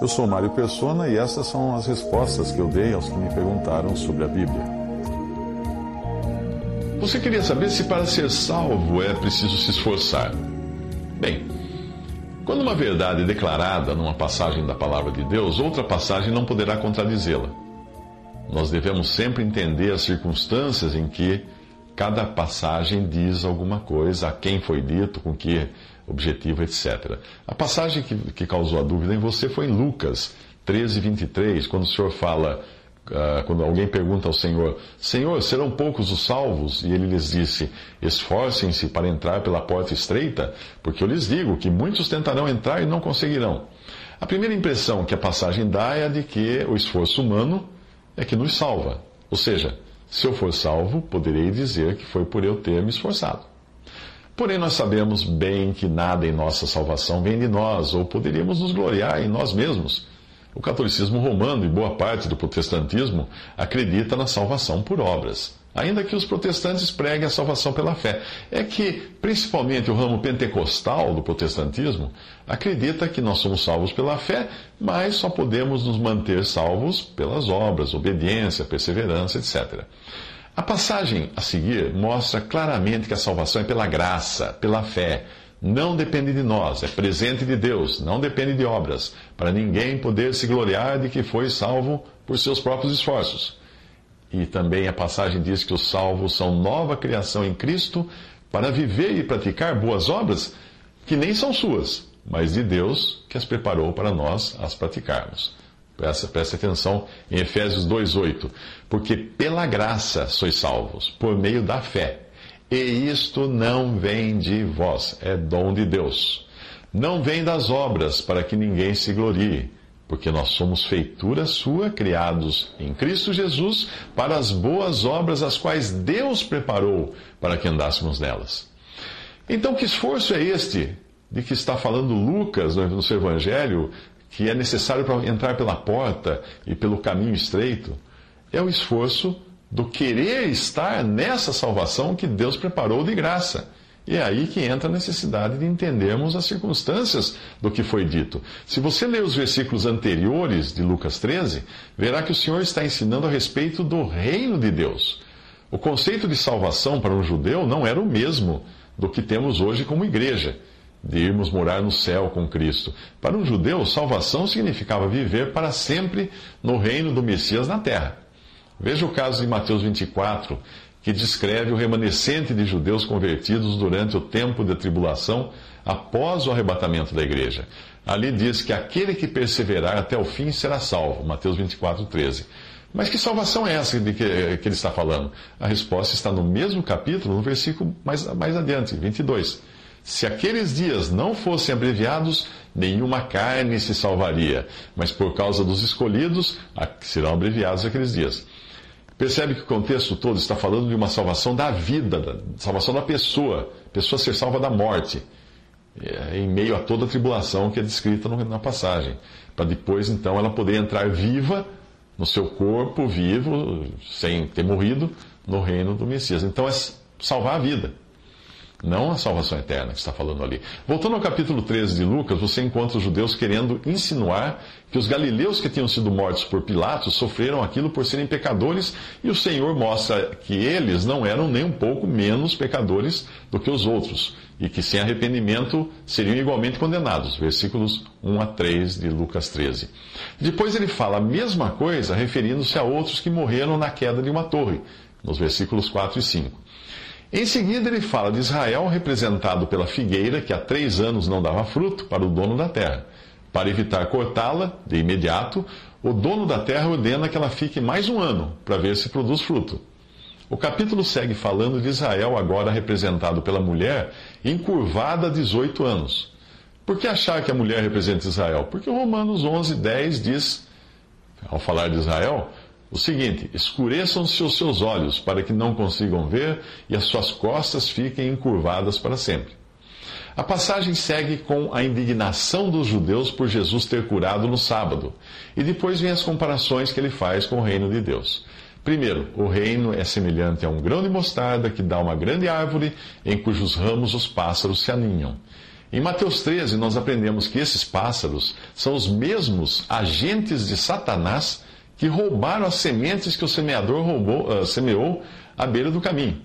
Eu sou Mário Persona e essas são as respostas que eu dei aos que me perguntaram sobre a Bíblia. Você queria saber se para ser salvo é preciso se esforçar. Bem, quando uma verdade é declarada numa passagem da palavra de Deus, outra passagem não poderá contradizê-la. Nós devemos sempre entender as circunstâncias em que cada passagem diz alguma coisa, a quem foi dito, com que objetivo, etc. A passagem que, que causou a dúvida em você foi em Lucas 13, 23, quando o Senhor fala, uh, quando alguém pergunta ao Senhor: Senhor, serão poucos os salvos? E ele lhes disse: Esforcem-se para entrar pela porta estreita, porque eu lhes digo que muitos tentarão entrar e não conseguirão. A primeira impressão que a passagem dá é a de que o esforço humano é que nos salva. Ou seja, se eu for salvo, poderei dizer que foi por eu ter me esforçado. Porém, nós sabemos bem que nada em nossa salvação vem de nós, ou poderíamos nos gloriar em nós mesmos. O catolicismo romano e boa parte do protestantismo acredita na salvação por obras, ainda que os protestantes preguem a salvação pela fé. É que, principalmente, o ramo pentecostal do protestantismo acredita que nós somos salvos pela fé, mas só podemos nos manter salvos pelas obras, obediência, perseverança, etc. A passagem a seguir mostra claramente que a salvação é pela graça, pela fé. Não depende de nós, é presente de Deus, não depende de obras, para ninguém poder se gloriar de que foi salvo por seus próprios esforços. E também a passagem diz que os salvos são nova criação em Cristo para viver e praticar boas obras que nem são suas, mas de Deus que as preparou para nós as praticarmos. Presta, presta atenção em Efésios 2,8. Porque pela graça sois salvos, por meio da fé. E isto não vem de vós, é dom de Deus. Não vem das obras, para que ninguém se glorie. Porque nós somos feitura sua, criados em Cristo Jesus, para as boas obras as quais Deus preparou para que andássemos nelas. Então, que esforço é este de que está falando Lucas no seu Evangelho que é necessário para entrar pela porta e pelo caminho estreito, é o esforço do querer estar nessa salvação que Deus preparou de graça. E é aí que entra a necessidade de entendermos as circunstâncias do que foi dito. Se você ler os versículos anteriores de Lucas 13, verá que o Senhor está ensinando a respeito do reino de Deus. O conceito de salvação para um judeu não era o mesmo do que temos hoje como igreja de irmos morar no céu com Cristo. Para um judeu, salvação significava viver para sempre no reino do Messias na terra. Veja o caso de Mateus 24, que descreve o remanescente de judeus convertidos durante o tempo de tribulação após o arrebatamento da igreja. Ali diz que aquele que perseverar até o fim será salvo. Mateus 24, 13. Mas que salvação é essa de que, que ele está falando? A resposta está no mesmo capítulo, no versículo mais, mais adiante, 22. Se aqueles dias não fossem abreviados, nenhuma carne se salvaria, mas por causa dos escolhidos serão abreviados aqueles dias. Percebe que o contexto todo está falando de uma salvação da vida, da salvação da pessoa, pessoa ser salva da morte, é, em meio a toda a tribulação que é descrita na passagem, para depois então ela poder entrar viva no seu corpo, vivo, sem ter morrido, no reino do Messias. Então é salvar a vida. Não a salvação eterna que está falando ali. Voltando ao capítulo 13 de Lucas, você encontra os judeus querendo insinuar que os galileus que tinham sido mortos por Pilatos sofreram aquilo por serem pecadores, e o Senhor mostra que eles não eram nem um pouco menos pecadores do que os outros, e que sem arrependimento seriam igualmente condenados. Versículos 1 a 3 de Lucas 13. Depois ele fala a mesma coisa referindo-se a outros que morreram na queda de uma torre, nos versículos 4 e 5. Em seguida, ele fala de Israel representado pela figueira, que há três anos não dava fruto, para o dono da terra. Para evitar cortá-la de imediato, o dono da terra ordena que ela fique mais um ano, para ver se produz fruto. O capítulo segue falando de Israel, agora representado pela mulher, encurvada a 18 anos. Por que achar que a mulher representa Israel? Porque Romanos 11, 10 diz, ao falar de Israel, o seguinte: escureçam-se os seus olhos, para que não consigam ver, e as suas costas fiquem encurvadas para sempre. A passagem segue com a indignação dos judeus por Jesus ter curado no sábado, e depois vem as comparações que ele faz com o reino de Deus. Primeiro, o reino é semelhante a um grão de mostarda que dá uma grande árvore em cujos ramos os pássaros se aninham. Em Mateus 13, nós aprendemos que esses pássaros são os mesmos agentes de Satanás que roubaram as sementes que o semeador roubou, uh, semeou à beira do caminho,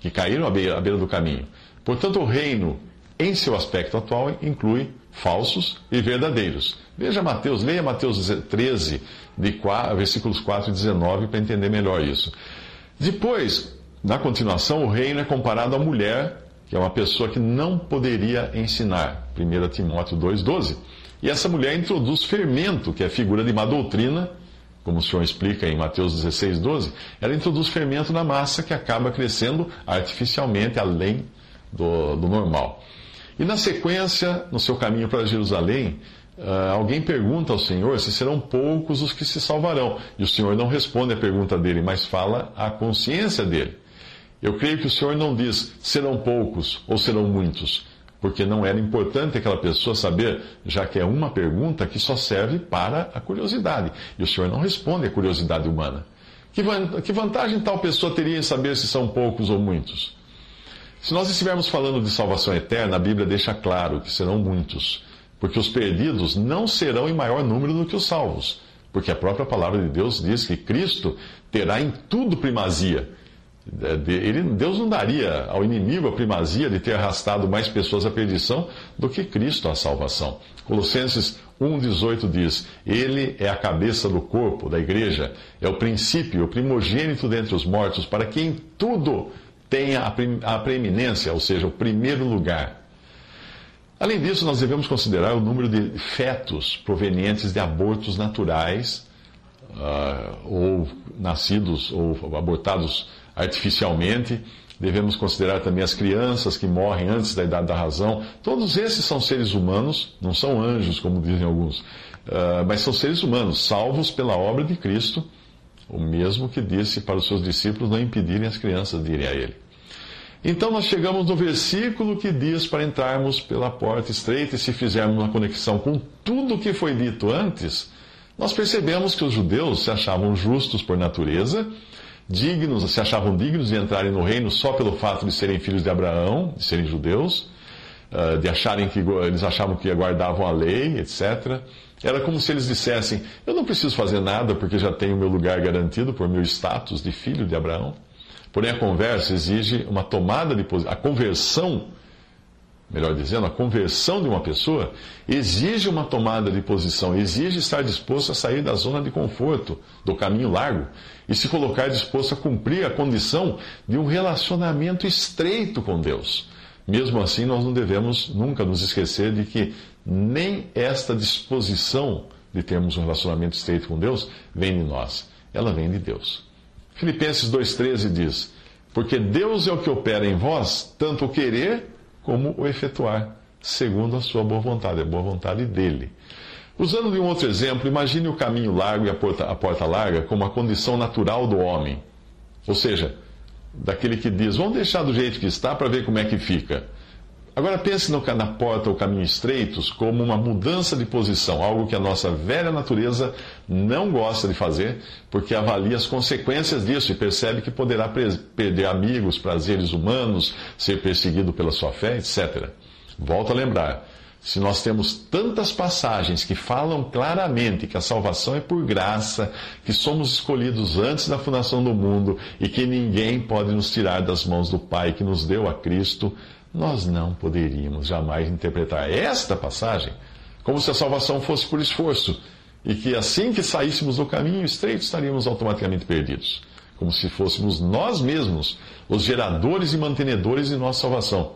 que caíram à beira, à beira do caminho. Portanto, o reino, em seu aspecto atual, inclui falsos e verdadeiros. Veja Mateus, leia Mateus 13, de 4, versículos 4 e 19, para entender melhor isso. Depois, na continuação, o reino é comparado à mulher, que é uma pessoa que não poderia ensinar. 1 Timóteo 2,12. E essa mulher introduz fermento, que é figura de má doutrina, como o Senhor explica em Mateus 16, 12, ela introduz fermento na massa que acaba crescendo artificialmente além do, do normal. E na sequência, no seu caminho para Jerusalém, uh, alguém pergunta ao Senhor se serão poucos os que se salvarão. E o Senhor não responde a pergunta dele, mas fala a consciência dele. Eu creio que o Senhor não diz serão poucos ou serão muitos porque não era importante aquela pessoa saber, já que é uma pergunta que só serve para a curiosidade. E o Senhor não responde à curiosidade humana. Que vantagem tal pessoa teria em saber se são poucos ou muitos? Se nós estivermos falando de salvação eterna, a Bíblia deixa claro que serão muitos, porque os perdidos não serão em maior número do que os salvos, porque a própria palavra de Deus diz que Cristo terá em tudo primazia ele, Deus não daria ao inimigo a primazia de ter arrastado mais pessoas à perdição do que Cristo à salvação. Colossenses 1,18 diz: Ele é a cabeça do corpo, da igreja, é o princípio, o primogênito dentre os mortos, para que em tudo tenha a preeminência, ou seja, o primeiro lugar. Além disso, nós devemos considerar o número de fetos provenientes de abortos naturais, uh, ou nascidos ou abortados artificialmente. Devemos considerar também as crianças que morrem antes da idade da razão. Todos esses são seres humanos, não são anjos, como dizem alguns, uh, mas são seres humanos, salvos pela obra de Cristo, o mesmo que disse para os seus discípulos não impedirem as crianças de irem a Ele. Então nós chegamos no versículo que diz para entrarmos pela porta estreita, e se fizermos uma conexão com tudo o que foi dito antes, nós percebemos que os judeus se achavam justos por natureza dignos, se achavam dignos de entrarem no reino só pelo fato de serem filhos de Abraão, de serem judeus, ah, de acharem que eles achavam que guardavam a lei, etc. Era como se eles dissessem: Eu não preciso fazer nada porque já tenho meu lugar garantido por meu status de filho de Abraão. Porém, a conversa exige uma tomada de posição. A conversão melhor dizendo, a conversão de uma pessoa exige uma tomada de posição, exige estar disposto a sair da zona de conforto, do caminho largo, e se colocar disposto a cumprir a condição de um relacionamento estreito com Deus. Mesmo assim, nós não devemos nunca nos esquecer de que nem esta disposição de termos um relacionamento estreito com Deus vem de nós, ela vem de Deus. Filipenses 2,13 diz: Porque Deus é o que opera em vós, tanto o querer como o efetuar, segundo a sua boa vontade, a boa vontade dele. Usando de um outro exemplo, imagine o caminho largo e a porta, a porta larga como a condição natural do homem. Ou seja, daquele que diz, vamos deixar do jeito que está para ver como é que fica. Agora pense no, na porta ou caminho estreitos como uma mudança de posição, algo que a nossa velha natureza não gosta de fazer, porque avalia as consequências disso e percebe que poderá perder amigos, prazeres humanos, ser perseguido pela sua fé, etc. Volto a lembrar, se nós temos tantas passagens que falam claramente que a salvação é por graça, que somos escolhidos antes da fundação do mundo e que ninguém pode nos tirar das mãos do Pai que nos deu a Cristo, nós não poderíamos jamais interpretar esta passagem como se a salvação fosse por esforço e que assim que saíssemos do caminho estreito estaríamos automaticamente perdidos, como se fôssemos nós mesmos os geradores e mantenedores de nossa salvação.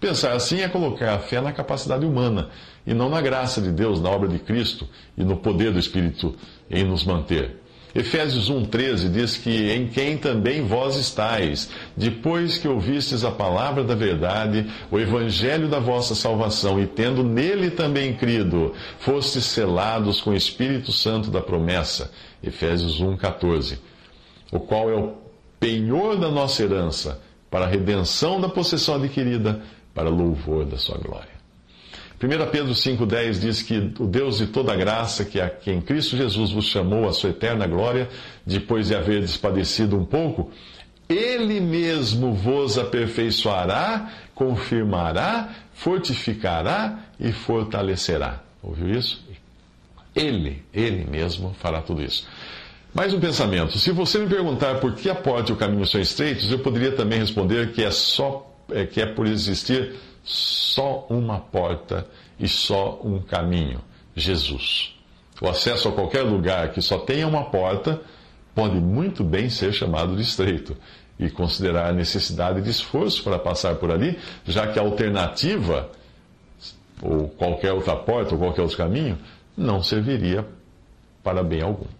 Pensar assim é colocar a fé na capacidade humana e não na graça de Deus, na obra de Cristo e no poder do Espírito em nos manter. Efésios 1,13 diz que em quem também vós estáis, depois que ouvistes a palavra da verdade, o evangelho da vossa salvação, e tendo nele também crido, fostes selados com o Espírito Santo da promessa. Efésios 1,14. O qual é o penhor da nossa herança, para a redenção da possessão adquirida, para louvor da sua glória. 1 Pedro 5,10 diz que o Deus de toda graça, que, a, que em Cristo Jesus vos chamou à sua eterna glória, depois de haver despadecido um pouco, Ele mesmo vos aperfeiçoará, confirmará, fortificará e fortalecerá. Ouviu isso? Ele, Ele mesmo fará tudo isso. Mais um pensamento. Se você me perguntar por que a porta e o caminho são estreitos, eu poderia também responder que é só é, que é por existir só uma porta e só um caminho: Jesus. O acesso a qualquer lugar que só tenha uma porta pode muito bem ser chamado de estreito e considerar a necessidade de esforço para passar por ali, já que a alternativa, ou qualquer outra porta, ou qualquer outro caminho, não serviria para bem algum.